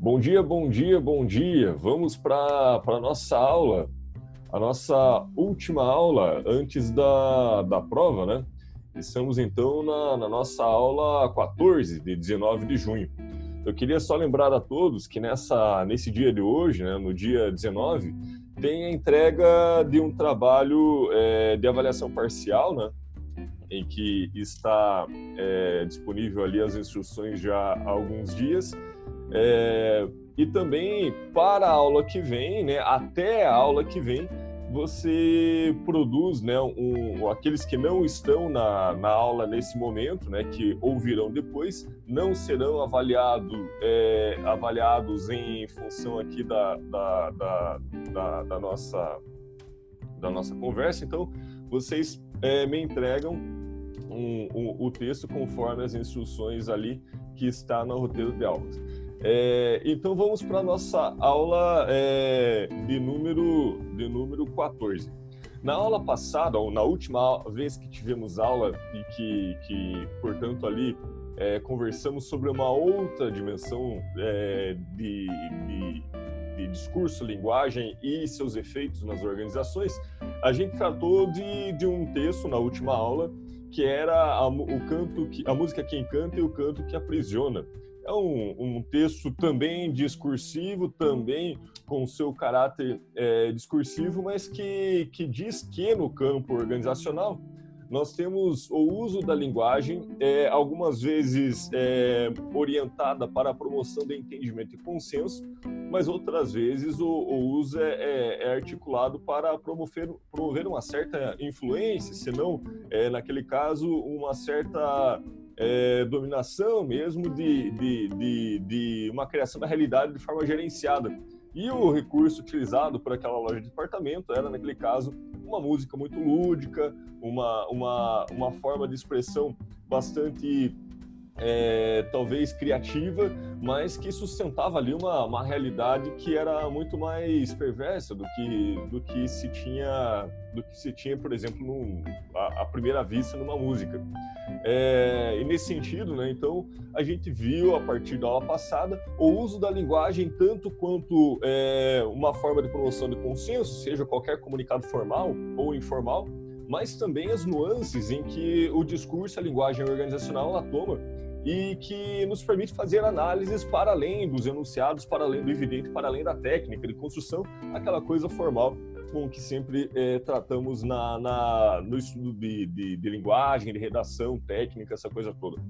Bom dia, bom dia, bom dia. Vamos para a nossa aula, a nossa última aula antes da, da prova, né? Estamos então na, na nossa aula 14, de 19 de junho. Eu queria só lembrar a todos que nessa, nesse dia de hoje, né, no dia 19, tem a entrega de um trabalho é, de avaliação parcial, né? em que está é, disponível ali as instruções já há alguns dias. É, e também para a aula que vem, né, até a aula que vem, você produz, né, um, aqueles que não estão na, na aula nesse momento, né, que ouvirão depois, não serão avaliado, é, avaliados em função aqui da, da, da, da, da nossa, da nossa conversa. Então, vocês é, me entregam um, um, o texto conforme as instruções ali que está no roteiro de aulas. É, então vamos para a nossa aula é, de, número, de número 14. Na aula passada, ou na última vez que tivemos aula e que, que portanto, ali é, conversamos sobre uma outra dimensão é, de, de, de, discurso, linguagem e seus efeitos nas organizações, a gente tratou de, de um texto na última aula que era a, o canto que, a música Quem Canta e o Canto que Aprisiona é um, um texto também discursivo, também com seu caráter é, discursivo, mas que, que diz que no campo organizacional nós temos o uso da linguagem, é, algumas vezes é, orientada para a promoção do entendimento e consenso, mas outras vezes o, o uso é, é, é articulado para promover, promover uma certa influência, se não, é, naquele caso, uma certa é, dominação mesmo de, de, de, de, uma criação da realidade de forma gerenciada. E o recurso utilizado por aquela loja de departamento era, naquele caso, uma música muito lúdica, uma, uma, uma forma de expressão bastante é, talvez criativa, mas que sustentava ali uma, uma realidade que era muito mais perversa do que, do que se tinha do que se tinha, por exemplo, num, a, a, primeira vista numa música. É, e nesse sentido, né, então, a gente viu a partir da aula passada o uso da linguagem tanto quanto é, uma forma de promoção de consenso, seja qualquer comunicado formal ou informal, mas também as nuances em que o discurso, a linguagem organizacional, ela toma e que nos permite fazer análises para além dos enunciados, para além do evidente, para além da técnica de construção, aquela coisa formal com que sempre é, tratamos na, na, no estudo de, de, de linguagem, de redação, técnica, essa coisa toda.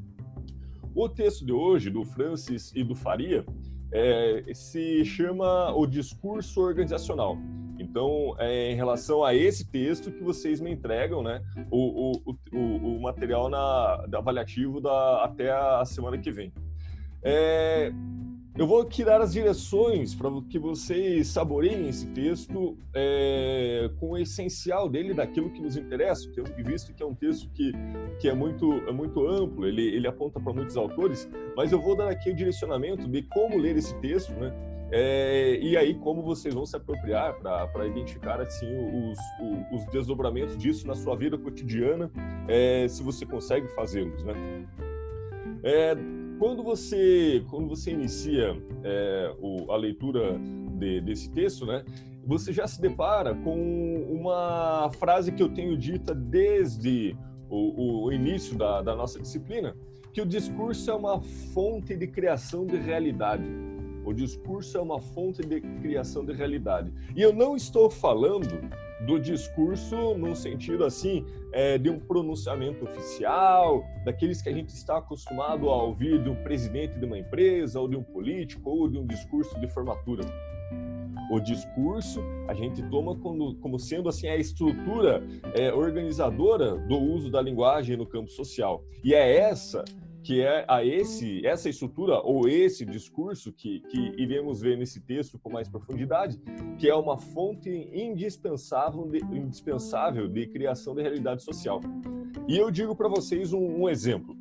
O texto de hoje, do Francis e do Faria, é, se chama O Discurso Organizacional. Então, é em relação a esse texto que vocês me entregam, né, o, o, o, o material na, avaliativo da, até a semana que vem. É, eu vou dar as direções para que vocês saboreiem esse texto é, com o essencial dele, daquilo que nos interessa, tendo visto que é um texto que, que é, muito, é muito amplo, ele, ele aponta para muitos autores, mas eu vou dar aqui o direcionamento de como ler esse texto, né? É, e aí como vocês vão se apropriar para identificar assim os, os, os, desdobramentos disso na sua vida cotidiana, é, se você consegue fazê-los, né? É, quando você quando você inicia é, o, a leitura de, desse texto, né, você já se depara com uma frase que eu tenho dita desde o, o início da, da nossa disciplina, que o discurso é uma fonte de criação de realidade. O discurso é uma fonte de criação de realidade. E eu não estou falando do discurso no sentido assim é, de um pronunciamento oficial, daqueles que a gente está acostumado a ouvir de um presidente de uma empresa ou de um político ou de um discurso de formatura. O discurso a gente toma como, como sendo assim a estrutura é, organizadora do uso da linguagem no campo social. E é essa que é a esse essa estrutura ou esse discurso que, que iremos ver nesse texto com mais profundidade, que é uma fonte indispensável de, indispensável de criação de realidade social. E eu digo para vocês um, um exemplo.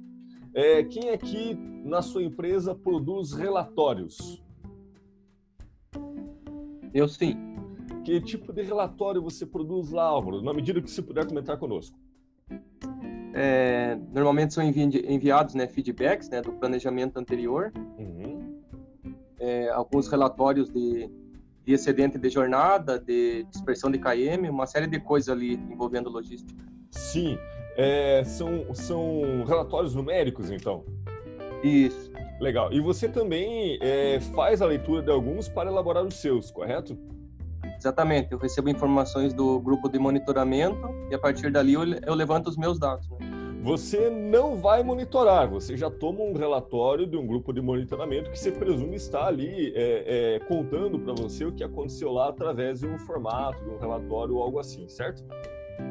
É, quem aqui na sua empresa produz relatórios? Eu sim. Que tipo de relatório você produz lá, Álvaro? Na medida que você puder comentar conosco é, normalmente são envi enviados né, feedbacks né, do planejamento anterior. Uhum. É, alguns relatórios de, de excedente de jornada, de dispersão de KM, uma série de coisas ali envolvendo logística. Sim, é, são, são relatórios numéricos, então? Isso. Legal. E você também é, faz a leitura de alguns para elaborar os seus, correto? Exatamente. Eu recebo informações do grupo de monitoramento e a partir dali eu, eu levanto os meus dados. Né? Você não vai monitorar, você já toma um relatório de um grupo de monitoramento que você presume estar ali é, é, contando para você o que aconteceu lá através de um formato, de um relatório ou algo assim, certo?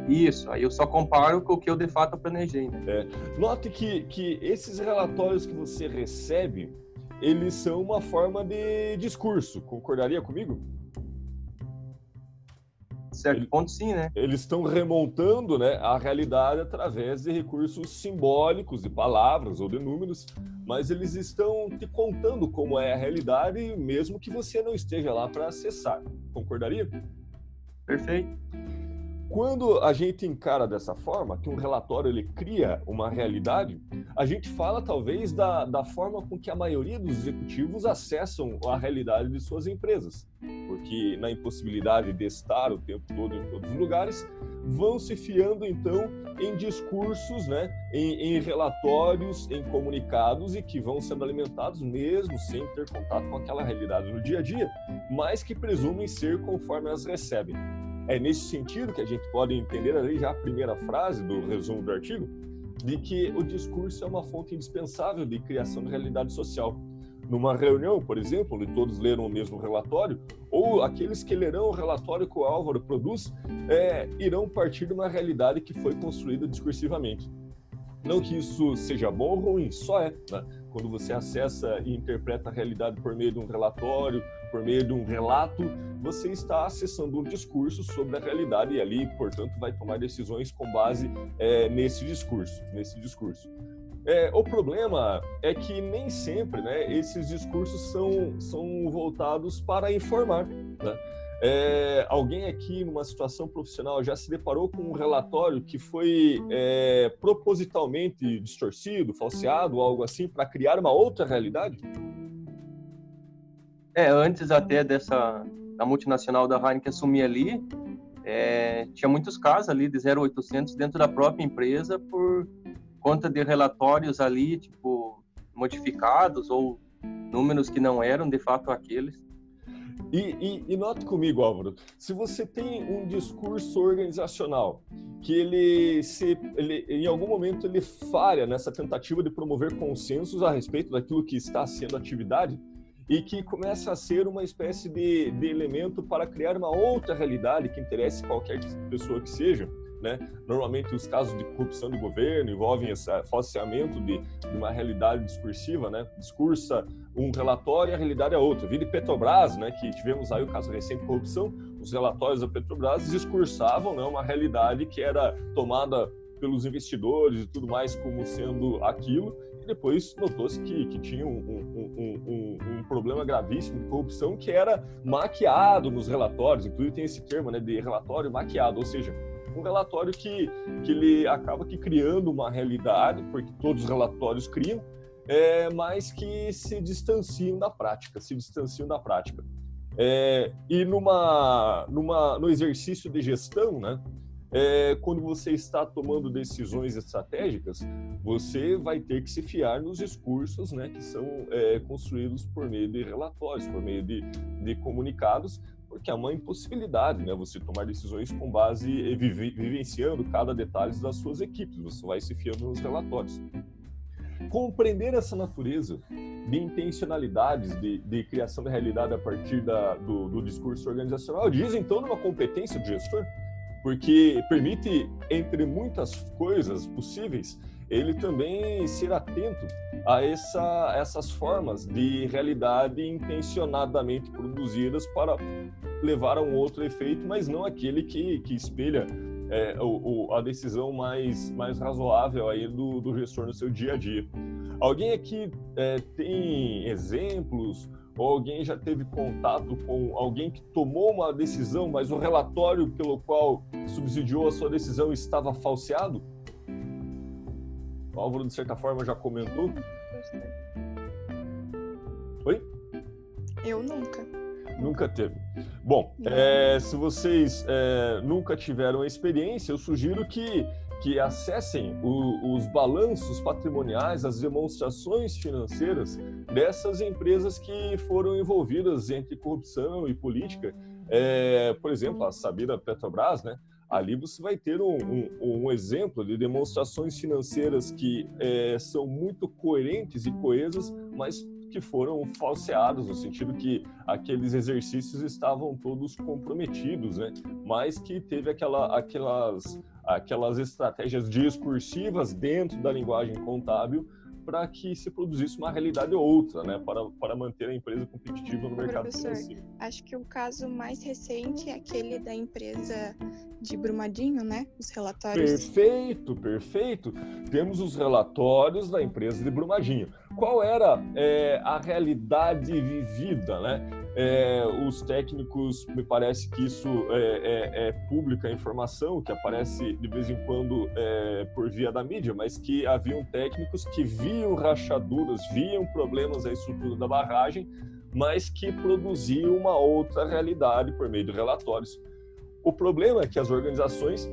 Isso, aí eu só comparo com o que eu de fato planejei. Né? É. Note que, que esses relatórios que você recebe, eles são uma forma de discurso, concordaria comigo? Certo Ele, ponto sim, né? Eles estão remontando né, a realidade através de recursos simbólicos, de palavras ou de números, mas eles estão te contando como é a realidade, mesmo que você não esteja lá para acessar. Concordaria? Perfeito. Quando a gente encara dessa forma, que um relatório ele cria uma realidade, a gente fala talvez da, da forma com que a maioria dos executivos acessam a realidade de suas empresas. Porque na impossibilidade de estar o tempo todo em todos os lugares, vão se fiando então em discursos, né, em, em relatórios, em comunicados e que vão sendo alimentados mesmo sem ter contato com aquela realidade no dia a dia, mas que presumem ser conforme as recebem. É nesse sentido que a gente pode entender ali já a primeira frase do resumo do artigo, de que o discurso é uma fonte indispensável de criação de realidade social. Numa reunião, por exemplo, onde todos leram o mesmo relatório, ou aqueles que lerão o relatório que o Álvaro produz, é, irão partir de uma realidade que foi construída discursivamente. Não que isso seja bom ou ruim, só é. Né? Quando você acessa e interpreta a realidade por meio de um relatório, por meio de um relato, você está acessando um discurso sobre a realidade e ali, portanto, vai tomar decisões com base é, nesse discurso, nesse discurso. É, o problema é que nem sempre, né, esses discursos são, são voltados para informar, né? É, alguém aqui numa situação profissional já se deparou com um relatório que foi é, propositalmente distorcido, falseado, algo assim, para criar uma outra realidade? É, antes até dessa da multinacional da Heineken assumir ali, é, tinha muitos casos ali de 0800 dentro da própria empresa por conta de relatórios ali, tipo, modificados ou números que não eram de fato aqueles. E, e, e, note comigo, Álvaro, se você tem um discurso organizacional que ele, se, ele, em algum momento ele falha nessa tentativa de promover consensos a respeito daquilo que está sendo atividade, e que começa a ser uma espécie de, de elemento para criar uma outra realidade que interesse qualquer pessoa que seja. Né? Normalmente os casos de corrupção do governo envolvem esse falseamento de, de, uma realidade discursiva, né? Discursa um relatório e a realidade é outra. Vida de Petrobras, né? Que tivemos aí o caso recente de corrupção, os relatórios da Petrobras discursavam né, uma realidade que era tomada pelos investidores e tudo mais como sendo aquilo depois notou-se que, que tinha um, um, um, um, problema gravíssimo de corrupção que era maquiado nos relatórios, inclusive tem esse termo né, de relatório maquiado, ou seja, um relatório que, que ele acaba que criando uma realidade, porque todos os relatórios criam, é, mas que se distanciam da prática, se distanciam da prática. É, e numa, numa, no exercício de gestão, né, é, quando você está tomando decisões estratégicas, você vai ter que se fiar nos discursos né, que são é, construídos por meio de relatórios, por meio de, de comunicados, porque é uma impossibilidade né, você tomar decisões com base, vive, vivenciando cada detalhe das suas equipes, você vai se fiando nos relatórios. Compreender essa natureza de intencionalidades de, de criação da realidade a partir da, do, do discurso organizacional diz então numa competência do gestor? Porque permite, entre muitas coisas possíveis, ele também ser atento a essa, essas formas de realidade intencionadamente produzidas para levar a um outro efeito, mas não aquele que, que espelha é, o, o, a decisão mais, mais razoável aí do, do gestor no seu dia a dia. Alguém aqui é, tem exemplos ou alguém já teve contato com alguém que tomou uma decisão, mas o relatório pelo qual subsidiou a sua decisão estava falseado? O Álvaro, de certa forma, já comentou. Oi? Eu nunca. Nunca teve. Bom, é, se vocês é, nunca tiveram a experiência, eu sugiro que, que acessem o, os balanços patrimoniais, as demonstrações financeiras dessas empresas que foram envolvidas entre corrupção e política. É, por exemplo, a Sabira Petrobras, né? Ali você vai ter um, um, um exemplo de demonstrações financeiras que é, são muito coerentes e coesas, mas que foram falseados, no sentido que aqueles exercícios estavam todos comprometidos, né? mas que teve aquela, aquelas, aquelas estratégias discursivas dentro da linguagem contábil para que se produzisse uma realidade outra, né, para, para manter a empresa competitiva no mercado Professor, financeiro. Acho que o caso mais recente é aquele da empresa de Brumadinho, né? Os relatórios. Perfeito, perfeito. Temos os relatórios da empresa de Brumadinho. Qual era é, a realidade vivida, né? É, os técnicos, me parece que isso é, é, é, pública informação, que aparece de vez em quando é, por via da mídia, mas que haviam técnicos que viam rachaduras, viam problemas da estrutura da barragem, mas que produziam uma outra realidade por meio de relatórios. O problema é que as organizações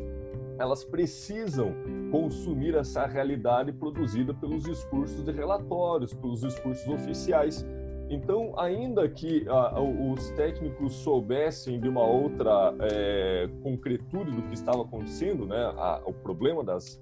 elas precisam consumir essa realidade produzida pelos discursos de relatórios, pelos discursos oficiais então, ainda que ah, os técnicos soubessem de uma outra é, concretude do que estava acontecendo, né, a, o problema das,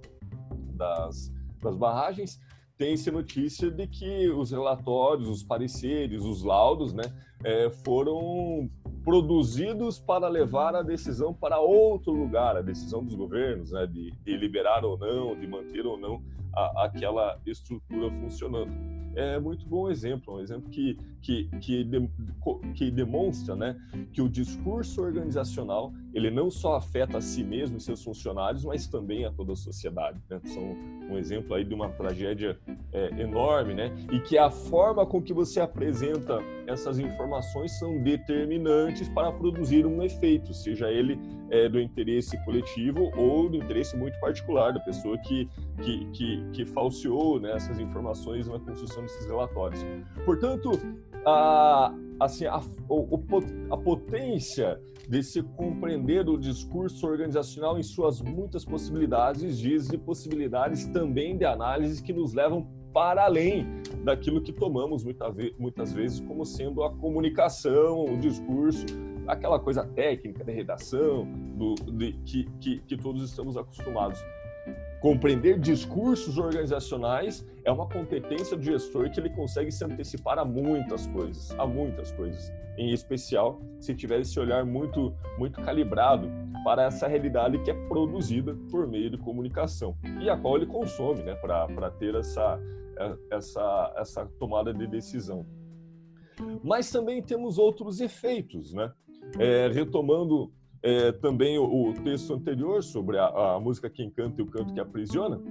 das, das barragens, tem-se notícia de que os relatórios, os pareceres, os laudos, né, é, foram produzidos para levar a decisão para outro lugar, a decisão dos governos, né, de, de liberar ou não, de manter ou não a, aquela estrutura funcionando é muito bom exemplo, um exemplo que, que, que, de, que demonstra né, que o discurso organizacional ele não só afeta a si mesmo e seus funcionários, mas também a toda a sociedade. Né? São um exemplo aí de uma tragédia é, enorme, né? E que a forma com que você apresenta essas informações são determinantes para produzir um efeito, seja ele é, do interesse coletivo ou do interesse muito particular da pessoa que, que, que, que falseou né, essas informações na construção desses relatórios. Portanto, a, assim, a, o, a potência de se compreender o discurso organizacional em suas muitas possibilidades diz de possibilidades também de análise que nos levam para além daquilo que tomamos muitas vezes como sendo a comunicação, o discurso, aquela coisa técnica de redação, do, de, que, que, que todos estamos acostumados. Compreender discursos organizacionais é uma competência do gestor que ele consegue se antecipar a muitas coisas, a muitas coisas. Em especial, se tiver esse olhar muito, muito calibrado para essa realidade que é produzida por meio de comunicação e a qual ele consome, né, para ter essa, essa, essa tomada de decisão. Mas também temos outros efeitos, né? É, retomando é, também o, o, texto anterior sobre a, a, música Quem Canta e o Canto que Aprisiona,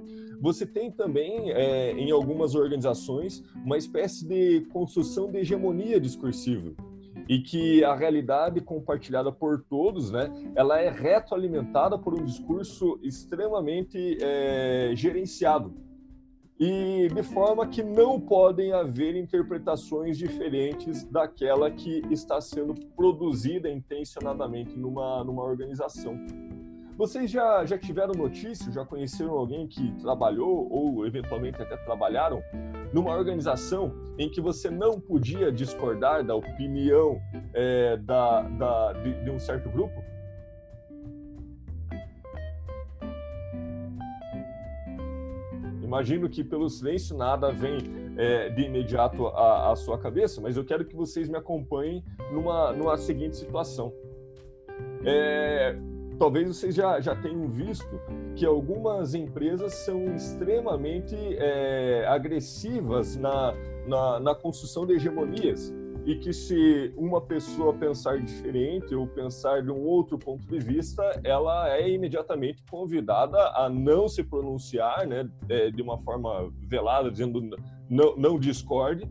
você tem também, é, em algumas organizações, uma espécie de construção de hegemonia discursiva e que a realidade compartilhada por todos, né, ela é retroalimentada por um discurso extremamente é, gerenciado e de forma que não podem haver interpretações diferentes daquela que está sendo produzida intencionadamente numa, numa organização. Vocês já, já tiveram notícia, já conheceram alguém que trabalhou ou eventualmente até trabalharam numa organização em que você não podia discordar da opinião é, da, da, de, de um certo grupo? Imagino que pelo silêncio nada vem é, de imediato à, à, sua cabeça, mas eu quero que vocês me acompanhem numa, numa seguinte situação. É, talvez vocês já, já tenham visto que algumas empresas são extremamente é, agressivas na, na, na construção de hegemonias e que se uma pessoa pensar diferente ou pensar de um outro ponto de vista, ela é imediatamente convidada a não se pronunciar, né, é, de uma forma velada, dizendo não, não discorde,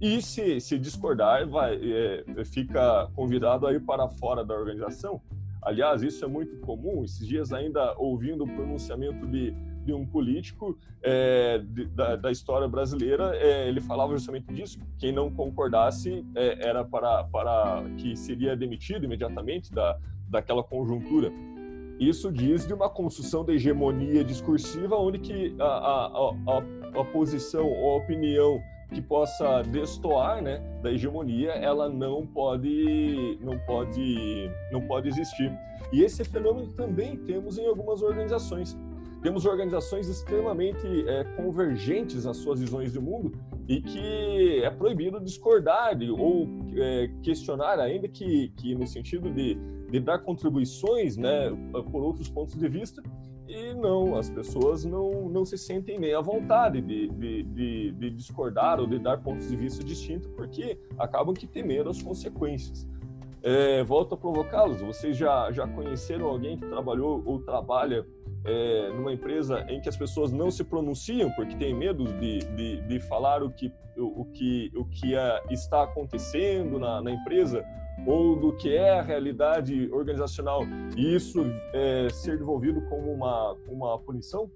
e se, se discordar, vai, é, fica convidado a ir para fora da organização. Aliás, isso é muito comum. Esses dias ainda ouvindo o pronunciamento de de um político é, de, da, da, história brasileira, é, ele falava justamente disso. Quem não concordasse é, era para, para que seria demitido imediatamente da, daquela conjuntura. Isso diz de uma construção da hegemonia discursiva, onde que a, a, a, a posição ou a opinião que possa destoar né, da hegemonia, ela não pode, não pode, não pode existir. E esse fenômeno também temos em algumas organizações. Temos organizações extremamente é, convergentes nas suas visões de mundo e que é proibido discordar de, ou é, questionar, ainda que, que no sentido de, de dar contribuições né, por outros pontos de vista, e não, as pessoas não, não se sentem nem à vontade de, de, de, de discordar ou de dar pontos de vista distintos, porque acabam que temendo as consequências. É, volto a provocá-los. Vocês já, já conheceram alguém que trabalhou ou trabalha é, numa empresa em que as pessoas não se pronunciam porque têm medo de, de, de falar o que, o, o que, o que é, está acontecendo na, na empresa ou do que é a realidade organizacional e isso é, ser devolvido como uma, uma punição?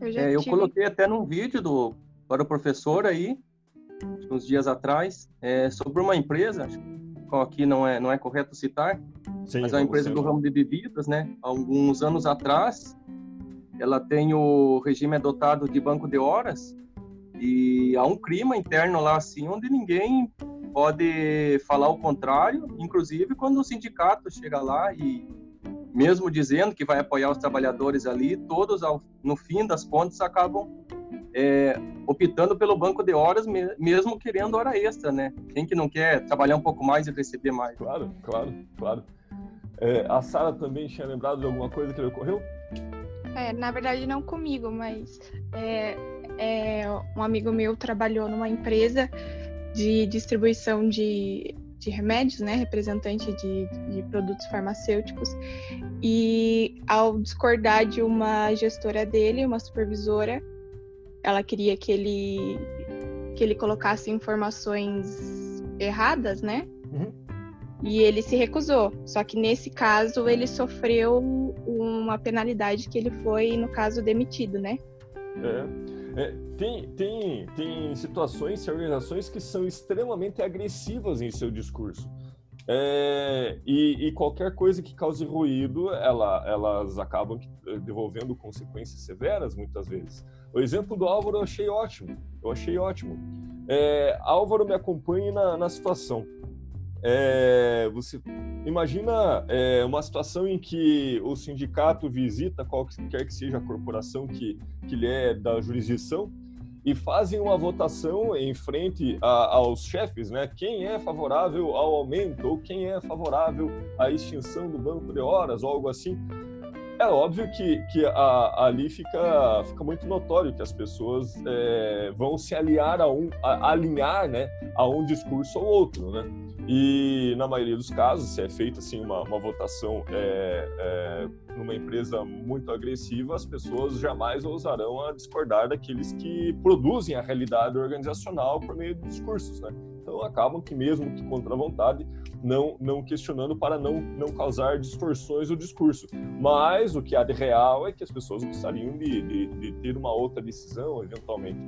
Eu, é, eu coloquei até num vídeo do, para o professor aí, uns dias atrás, é, sobre uma empresa, acho que aqui não é, não é correto citar, Sim, mas é uma empresa do ramo de bebidas, né? Alguns anos atrás, ela tem o regime adotado de banco de horas e há um clima interno lá, assim, onde ninguém pode falar o contrário, inclusive quando o sindicato chega lá e mesmo dizendo que vai apoiar os trabalhadores ali, todos ao, no fim das contas acabam é, optando pelo banco de horas, mesmo querendo hora extra, né? Quem que não quer trabalhar um pouco mais e receber mais? Claro, claro, claro. É, a Sara também tinha lembrado de alguma coisa que lhe ocorreu? É, na verdade não comigo, mas é, é, um amigo meu trabalhou numa empresa de distribuição de, de remédios, né, representante de, de produtos farmacêuticos, e ao discordar de uma gestora dele, uma supervisora, ela queria que ele que ele colocasse informações erradas, né? Uhum. E ele se recusou. Só que nesse caso ele sofreu uma penalidade que ele foi, no caso, demitido, né? É. É, tem, tem, tem situações, organizações que são extremamente agressivas em seu discurso. É, e, e, qualquer coisa que cause ruído, ela, elas acabam devolvendo consequências severas muitas vezes. O exemplo do Álvaro eu achei ótimo. Eu achei ótimo. É, Álvaro me acompanhe na, na situação. É, você imagina é, uma situação em que o sindicato visita qualquer que seja a corporação que, que lhe é da jurisdição e fazem uma votação em frente a, aos chefes, né? Quem é favorável ao aumento ou quem é favorável à extinção do banco de horas ou algo assim. É óbvio que, que a, ali fica, fica muito notório que as pessoas é, vão se aliar a um, a, alinhar, né, a um discurso ou outro, né? E na maioria dos casos, se é feita assim uma, uma votação é, é, numa empresa muito agressiva, as pessoas jamais ousarão a discordar daqueles que produzem a realidade organizacional por meio de discursos, né? Então acabam que mesmo que contra a vontade, não não questionando para não não causar distorções do discurso. Mas o que há de real é que as pessoas gostariam de, de, de ter uma outra decisão eventualmente.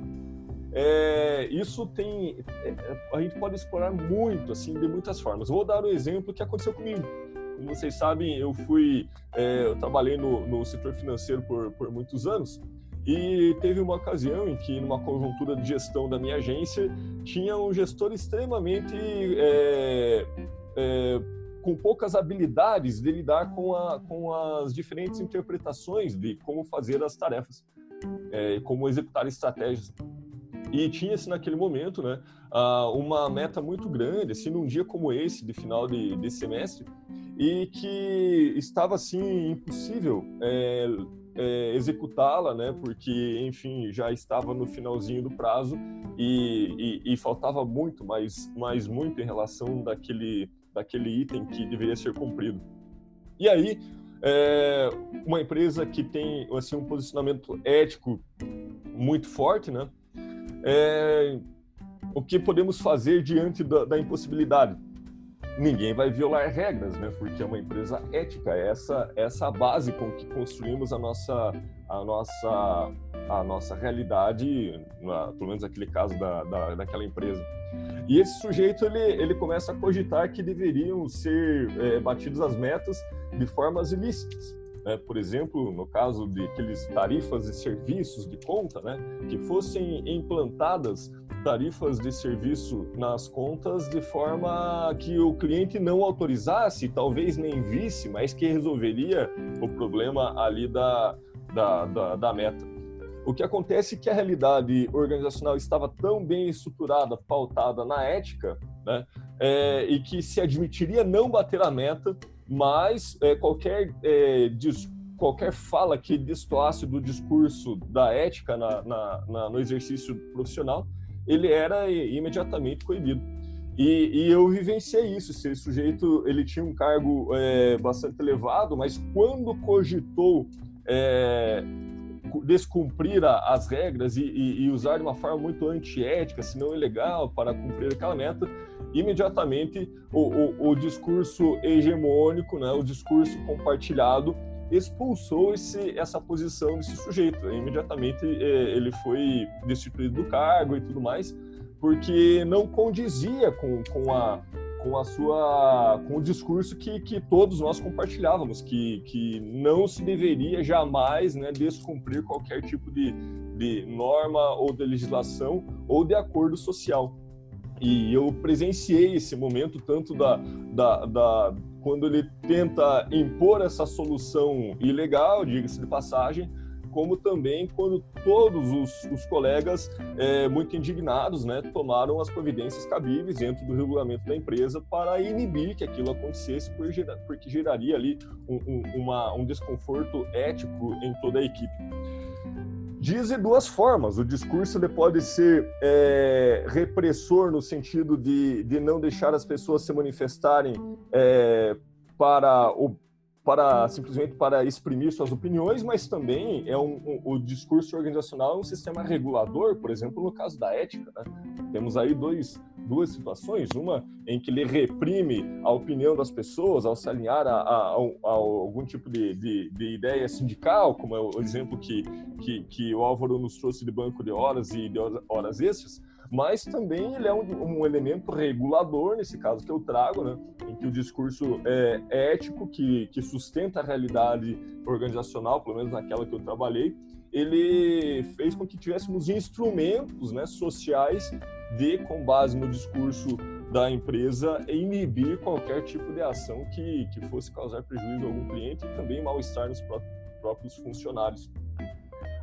É, isso tem, é, a gente pode explorar muito, assim, de muitas formas. Vou dar um exemplo que aconteceu comigo. Como vocês sabem, eu fui, é, eu trabalhei no, no setor financeiro por, por muitos anos e teve uma ocasião em que, numa conjuntura de gestão da minha agência, tinha um gestor extremamente é, é, com poucas habilidades de lidar com, a, com as diferentes interpretações de como fazer as tarefas, é, como executar estratégias. E tinha-se naquele momento né, uma meta muito grande, assim, num dia como esse, de final de, de semestre, e que estava, assim, impossível é, é, executá-la, né, porque, enfim, já estava no finalzinho do prazo e, e, e faltava muito, mas, mas muito em relação daquele, daquele item que deveria ser cumprido. E aí, é, uma empresa que tem assim, um posicionamento ético muito forte, né? é, o que podemos fazer diante da, da impossibilidade. Ninguém vai violar regras, né? Porque é uma empresa ética. Essa essa base com que construímos a nossa a nossa a nossa realidade, na, pelo menos aquele caso da, da, daquela empresa. E esse sujeito ele, ele começa a cogitar que deveriam ser é, as metas de formas ilícitas. Né? Por exemplo, no caso de aqueles tarifas e serviços de conta, né? que fossem implantadas tarifas de serviço nas contas de forma que o cliente não autorizasse, talvez nem visse, mas que resolveria o problema ali da, da, da, da meta. O que acontece é que a realidade organizacional estava tão bem estruturada, pautada na ética, né, é, e que se admitiria não bater a meta, mas é, qualquer, é, qualquer fala que destoasse do discurso da ética na, na, na, no exercício profissional, ele era imediatamente coibido. E, e, eu vivenciei isso. Esse sujeito ele tinha um cargo é, bastante elevado, mas quando cogitou é, descumprir as regras e, e, e, usar de uma forma muito antiética, se não ilegal, para cumprir aquela meta, imediatamente o, o, o discurso hegemônico, né, o discurso compartilhado, expulsou esse, essa posição desse sujeito. Imediatamente é, ele foi destituído do cargo e tudo mais, porque não condizia com, com a com a sua com o discurso que, que todos nós compartilhávamos que, que não se deveria jamais né, descumprir qualquer tipo de, de norma ou de legislação ou de acordo social e eu presenciei esse momento tanto da, da, da quando ele tenta impor essa solução ilegal diga-se de passagem como também quando todos os, os colegas, é, muito indignados, né, tomaram as providências cabíveis dentro do regulamento da empresa para inibir que aquilo acontecesse, porque geraria ali um, um, uma, um desconforto ético em toda a equipe diz de duas formas. O discurso ele pode ser é, repressor no sentido de, de não deixar as pessoas se manifestarem é, para o para simplesmente para exprimir suas opiniões, mas também é um, um, o discurso organizacional é um sistema regulador, por exemplo, no caso da ética. Né? Temos aí dois, duas situações, uma em que ele reprime a opinião das pessoas ao se alinhar a, a, a, a algum tipo de, de, de, ideia sindical, como é o exemplo que, que, que o Álvaro nos trouxe de banco de horas e de horas extras, mas também ele é um, um, elemento regulador, nesse caso que eu trago, né, em que o discurso é ético, que, que sustenta a realidade organizacional, pelo menos naquela que eu trabalhei, ele fez com que tivéssemos instrumentos né, sociais de, com base no discurso da empresa, inibir qualquer tipo de ação que, que fosse causar prejuízo a algum cliente e também mal-estar nos próprios funcionários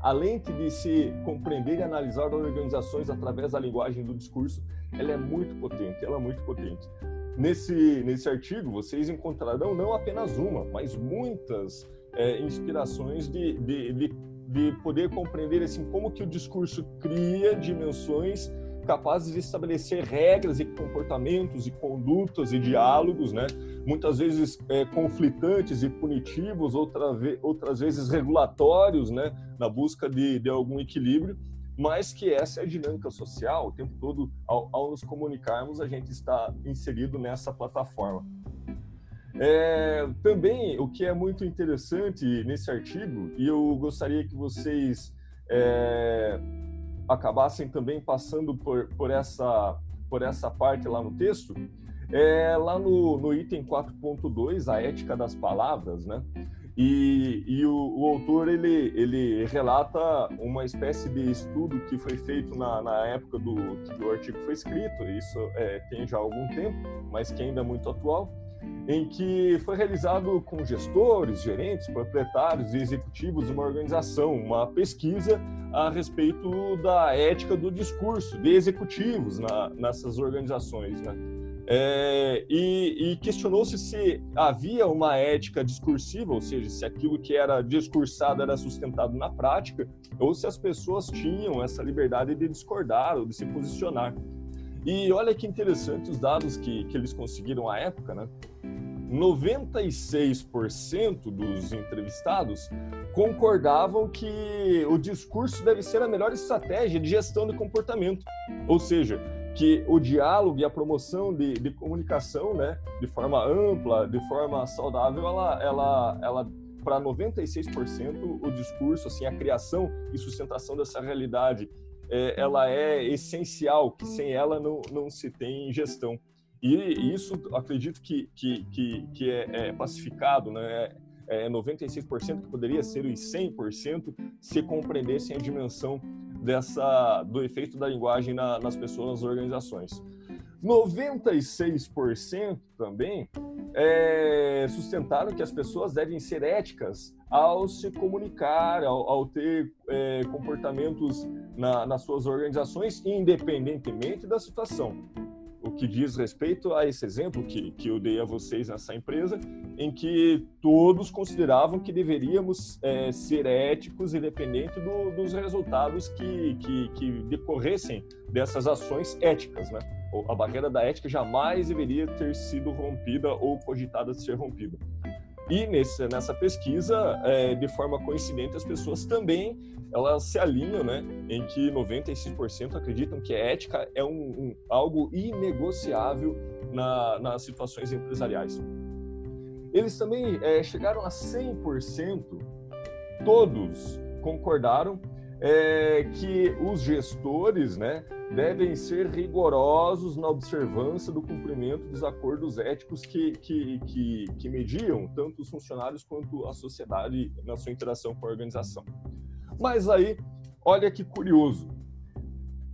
a lente de se compreender e analisar organizações através da linguagem do discurso, ela é muito potente, ela é muito potente. Nesse, nesse artigo, vocês encontrarão não apenas uma, mas muitas é, inspirações de, de, de, de poder compreender assim, como que o discurso cria dimensões capazes de estabelecer regras e comportamentos e condutas e diálogos, né? muitas vezes é, conflitantes e punitivos, outra ve outras vezes regulatórios, né? na busca de, de algum equilíbrio, mas que essa é a dinâmica social, o tempo todo, ao, ao nos comunicarmos, a gente está inserido nessa plataforma. É, também, o que é muito interessante nesse artigo, e eu gostaria que vocês é, acabassem também passando por, por, essa, por essa parte lá no texto, é lá no, no item 4.2, a ética das palavras, né? E, e o, o, autor ele, ele relata uma espécie de estudo que foi feito na, na época do que o artigo foi escrito, isso é, tem já algum tempo, mas que ainda é muito atual, em que foi realizado com gestores, gerentes, proprietários e executivos de uma organização, uma pesquisa a respeito da ética do discurso de executivos na, nessas organizações, né? É, e, e questionou-se se havia uma ética discursiva, ou seja, se aquilo que era discursado era sustentado na prática, ou se as pessoas tinham essa liberdade de discordar ou de se posicionar. E olha que interessante os dados que, que eles conseguiram à época, né? 96% dos entrevistados concordavam que o discurso deve ser a melhor estratégia de gestão de comportamento. Ou seja, que o diálogo e a promoção de, de comunicação, né, de forma ampla, de forma saudável, ela, ela, ela para 96% o discurso, assim, a criação e sustentação dessa realidade, é, ela é essencial, que sem ela não, não se tem gestão. E isso, acredito que, que, que, que é, é pacificado, né? É 96% é que poderia ser os 100% se compreendessem a dimensão dessa do efeito da linguagem na, nas pessoas, nas organizações. 96% também é, sustentaram que as pessoas devem ser éticas ao se comunicar, ao, ao ter é, comportamentos na, nas suas organizações, independentemente da situação o que diz respeito a esse exemplo que, que eu dei a vocês nessa empresa, em que todos consideravam que deveríamos é, ser éticos independente do, dos resultados que, que, que, decorressem dessas ações éticas, né? A barreira da ética jamais deveria ter sido rompida ou cogitada de ser rompida. E nesse, nessa pesquisa, é, de forma coincidente, as pessoas também elas se alinham, né, em que 96% acreditam que a ética é um, um algo inegociável na, nas situações empresariais. Eles também é, chegaram a 100%, todos concordaram é, que os gestores, né, devem ser rigorosos na observância do cumprimento dos acordos éticos que, que, que, que mediam tanto os funcionários quanto a sociedade na sua interação com a organização. Mas aí, olha que curioso,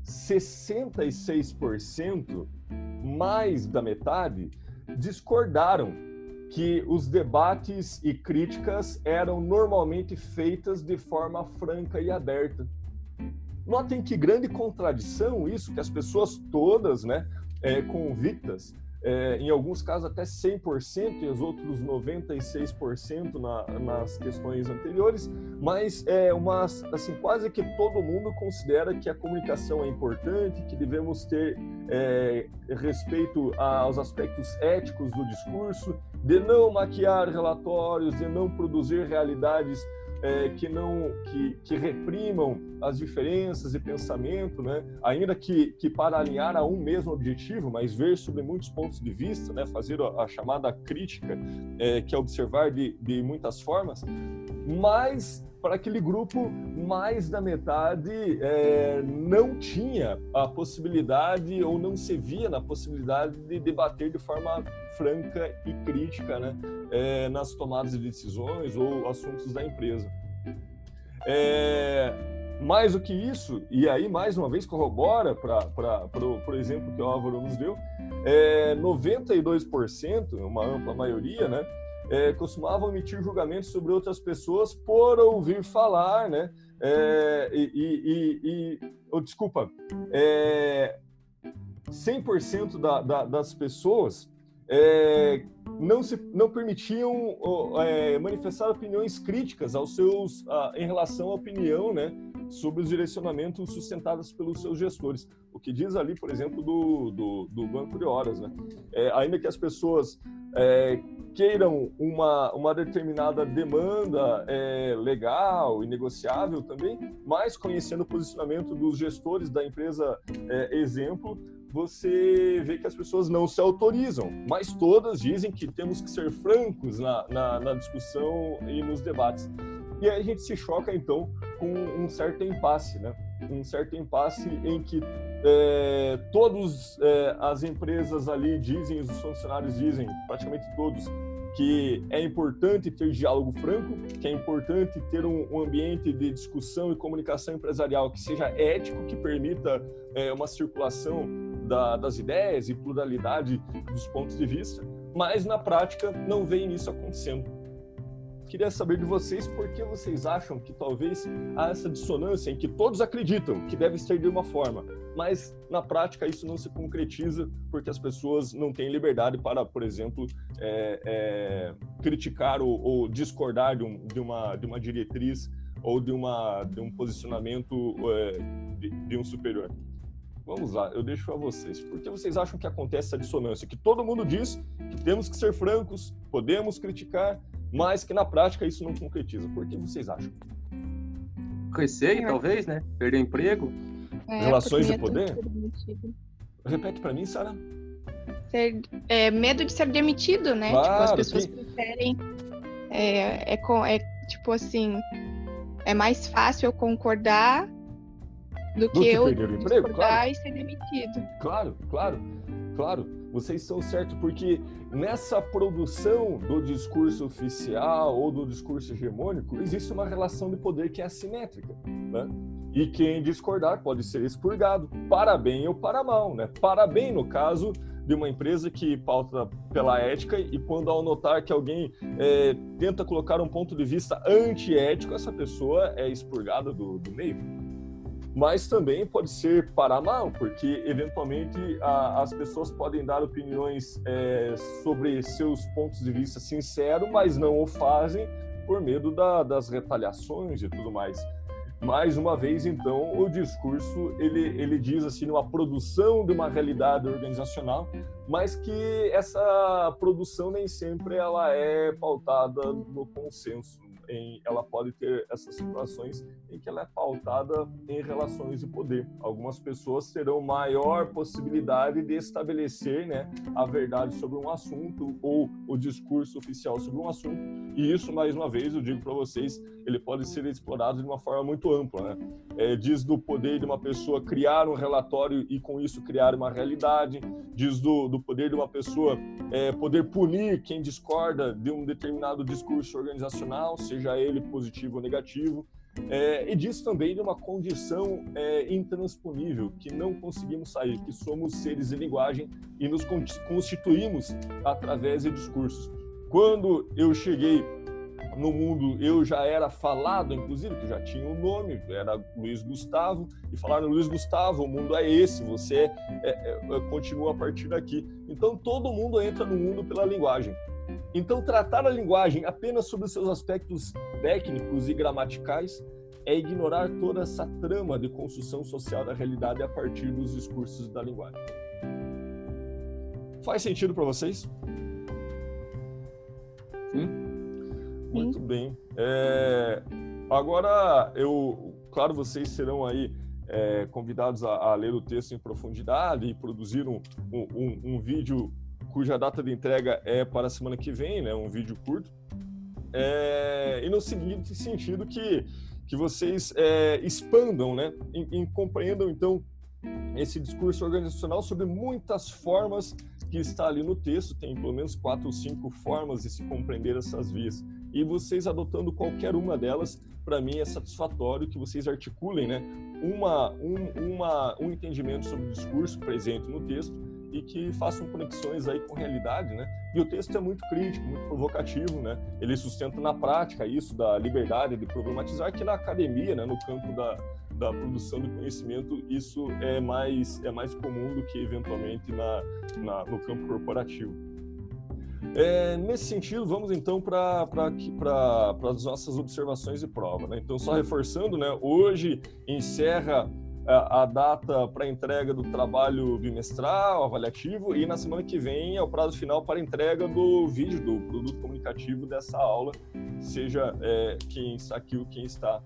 66%, mais da metade, discordaram que os debates e críticas eram normalmente feitas de forma franca e aberta. Notem que grande contradição isso, que as pessoas todas, né, é, convictas, é, em alguns casos até 100% e os outros 96% na, nas questões anteriores, mas é uma, assim, quase que todo mundo considera que a comunicação é importante, que devemos ter é, respeito aos aspectos éticos do discurso, de não maquiar relatórios, de não produzir realidades é, que não que, que, reprimam as diferenças de pensamento, né? ainda que, que para alinhar a um mesmo objetivo, mas ver sobre muitos pontos de vista, né? fazer a, a chamada crítica, é, que é observar de, de muitas formas, mas para aquele grupo, mais da metade é, não tinha a possibilidade ou não se via na possibilidade de debater de forma franca e crítica né, é, nas tomadas de decisões ou assuntos da empresa. É, mais do que isso, e aí mais uma vez corrobora para o exemplo que o Álvaro nos deu, é, 92%, uma ampla maioria, né, é, costumavam emitir julgamentos sobre outras pessoas por ouvir falar, né? É, e, e, e oh, desculpa, é, 100% da, da, das pessoas é, não se não permitiam é, manifestar opiniões críticas aos seus a, em relação à opinião, né, sobre os direcionamentos sustentados pelos seus gestores. O que diz ali, por exemplo, do, do, do banco de horas, né? É, ainda que as pessoas é, queiram uma, uma determinada demanda é, legal e negociável também, mas conhecendo o posicionamento dos gestores da empresa é, exemplo, você vê que as pessoas não se autorizam, mas todas dizem que temos que ser francos na, na, na discussão e nos debates. E aí a gente se choca, então, com um certo impasse, né? Um certo impasse em que é, todas é, as empresas ali dizem, os funcionários dizem, praticamente todos, que é importante ter diálogo franco, que é importante ter um, um ambiente de discussão e comunicação empresarial que seja ético, que permita é, uma circulação da, das ideias e pluralidade dos pontos de vista, mas na prática não vem isso acontecendo. Queria saber de vocês por que vocês acham que talvez há essa dissonância em que todos acreditam que deve ser de uma forma, mas na prática isso não se concretiza porque as pessoas não têm liberdade para, por exemplo, é, é, criticar ou, ou discordar de, um, de, uma, de uma diretriz ou de, uma, de um posicionamento é, de, de um superior. Vamos lá, eu deixo a vocês. Por que vocês acham que acontece essa dissonância? Que todo mundo diz que temos que ser francos, podemos criticar, mas que na prática isso não concretiza. Por que vocês acham? Receio, talvez, né? Perder emprego. É, Relações de poder? Repete para mim, Sara. Ser, é, medo de ser demitido, né? Claro, tipo, as pessoas preferem. É, é, é, tipo assim. É mais fácil eu concordar do, do que, que, eu emprego, claro. e ser demitido. Claro, claro, claro. Vocês estão certos, porque nessa produção do discurso oficial ou do discurso hegemônico, existe uma relação de poder que é assimétrica. Né? E quem discordar pode ser expurgado, para bem ou para mal. Né? Para bem, no caso de uma empresa que pauta pela ética e quando ao notar que alguém é, tenta colocar um ponto de vista antiético, essa pessoa é expurgada do, do meio mas também pode ser para mal, porque eventualmente a, as pessoas podem dar opiniões é, sobre seus pontos de vista sinceros, mas não o fazem por medo da, das retaliações e tudo mais. Mais uma vez, então, o discurso ele, ele diz assim uma produção de uma realidade organizacional, mas que essa produção nem sempre ela é pautada no consenso em, ela pode ter essas situações em que ela é pautada em relações de poder. Algumas pessoas terão maior possibilidade de estabelecer né, a verdade sobre um assunto ou o discurso oficial sobre um assunto. E isso, mais uma vez, eu digo para vocês, ele pode ser explorado de uma forma muito ampla. Né? É, diz do poder de uma pessoa criar um relatório e, com isso, criar uma realidade. Diz do, do poder de uma pessoa é, poder punir quem discorda de um determinado discurso organizacional, seja ele positivo ou negativo. É, e diz também de uma condição é, intransponível, que não conseguimos sair, que somos seres de linguagem e nos constituímos através de discursos. Quando eu cheguei no mundo, eu já era falado, inclusive, que já tinha um nome, era Luiz Gustavo, e falaram, Luiz Gustavo, o mundo é esse, você é, é, é continua a partir daqui. Então, todo mundo entra no mundo pela linguagem. Então, tratar a linguagem apenas sobre seus aspectos técnicos e gramaticais é ignorar toda essa trama de construção social da realidade a partir dos discursos da linguagem. Faz sentido para vocês? Sim. Muito bem. É, agora, eu, claro, vocês serão aí é, convidados a, a, ler o texto em profundidade e produzir um, um, um vídeo cuja data de entrega é para a semana que vem, né? Um vídeo curto. É, e no seguinte sentido que, que vocês é, expandam, né? E, e compreendam, então, esse discurso organizacional sobre muitas formas que está ali no texto. Tem pelo menos quatro ou cinco formas de se compreender essas vias. E vocês adotando qualquer uma delas, para mim é satisfatório que vocês articulem né, uma, um, uma, um entendimento sobre o discurso presente no texto e que façam conexões aí com realidade, né? E o texto é muito crítico, muito provocativo, né? Ele sustenta na prática isso da liberdade de problematizar que na academia, né, no campo da, da produção de conhecimento, isso é mais é mais comum do que eventualmente na, na no campo corporativo. É, nesse sentido, vamos então para as nossas observações e prova. Né? Então, só reforçando, né, hoje encerra a data para entrega do trabalho bimestral, avaliativo, e na semana que vem é o prazo final para entrega do vídeo, do produto comunicativo dessa aula, seja é, quem está aqui ou quem está,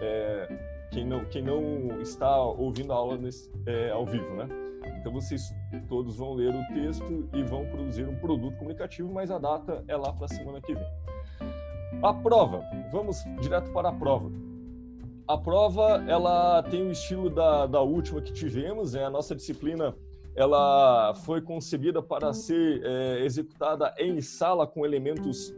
é, quem, não, quem não está ouvindo a aula nesse, é, ao vivo, né? Então vocês todos vão ler o texto e vão produzir um produto comunicativo, mas a data é lá para a semana que vem. A prova, vamos direto para a prova a prova ela tem o estilo da, da última que tivemos, né? A nossa disciplina ela foi concebida para ser é, executada em sala com elementos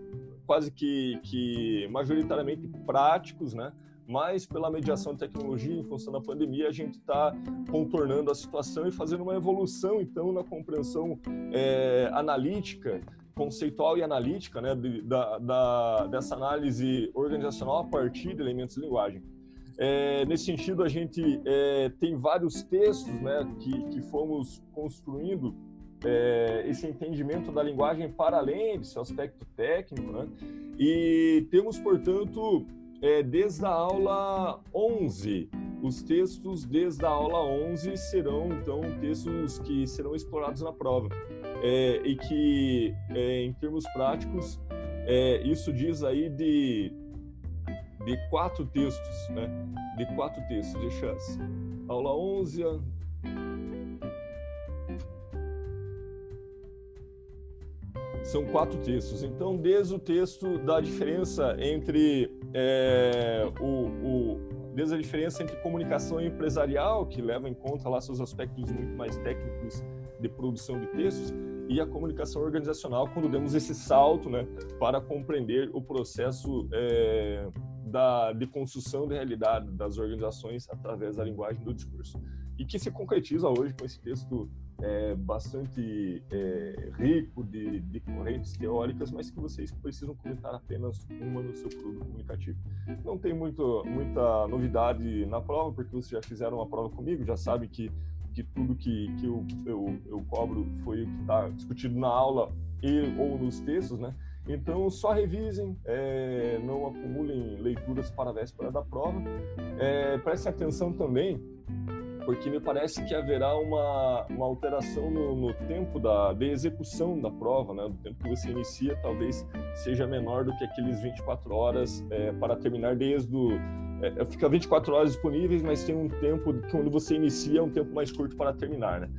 quase que, que majoritariamente práticos, né? Mas pela mediação de tecnologia, em função da pandemia, a gente está contornando a situação e fazendo uma evolução, então, na compreensão é, analítica conceitual e analítica né, da, da, dessa análise organizacional a partir de elementos de linguagem. É, nesse sentido, a gente é, tem vários textos né, que, que fomos construindo é, esse entendimento da linguagem para além desse aspecto técnico, né? E temos, portanto, é, desde a aula 11, os textos desde a aula 11 serão, então, textos que serão explorados na prova. É, e que, é, em termos práticos, é, isso diz aí de de quatro textos, né? De quatro textos. Deixa aula 11. São quatro textos. Então, desde o texto da diferença entre é, o, o, desde a diferença entre comunicação empresarial, que leva em conta lá seus aspectos muito mais técnicos de produção de textos, e a comunicação organizacional, quando demos esse salto né, para compreender o processo é, da, de construção de realidade das organizações através da linguagem do discurso. E que se concretiza hoje com esse texto é, bastante é, rico de, de, correntes teóricas, mas que vocês precisam comentar apenas uma no seu produto comunicativo. Não tem muito, muita novidade na prova, porque vocês já fizeram uma prova comigo, já sabem que, que tudo que, que eu, eu, eu cobro foi o que está discutido na aula e ou nos textos, né? Então, só revisem, é, não acumulem leituras para a véspera da prova. É, prestem atenção também porque me parece que haverá uma, uma alteração no, no tempo da, de execução da prova, né? do tempo que você inicia, talvez seja menor do que aqueles 24 horas é, para terminar desde o... É, fica 24 horas disponíveis, mas tem um tempo que quando você inicia é um tempo mais curto para terminar, né?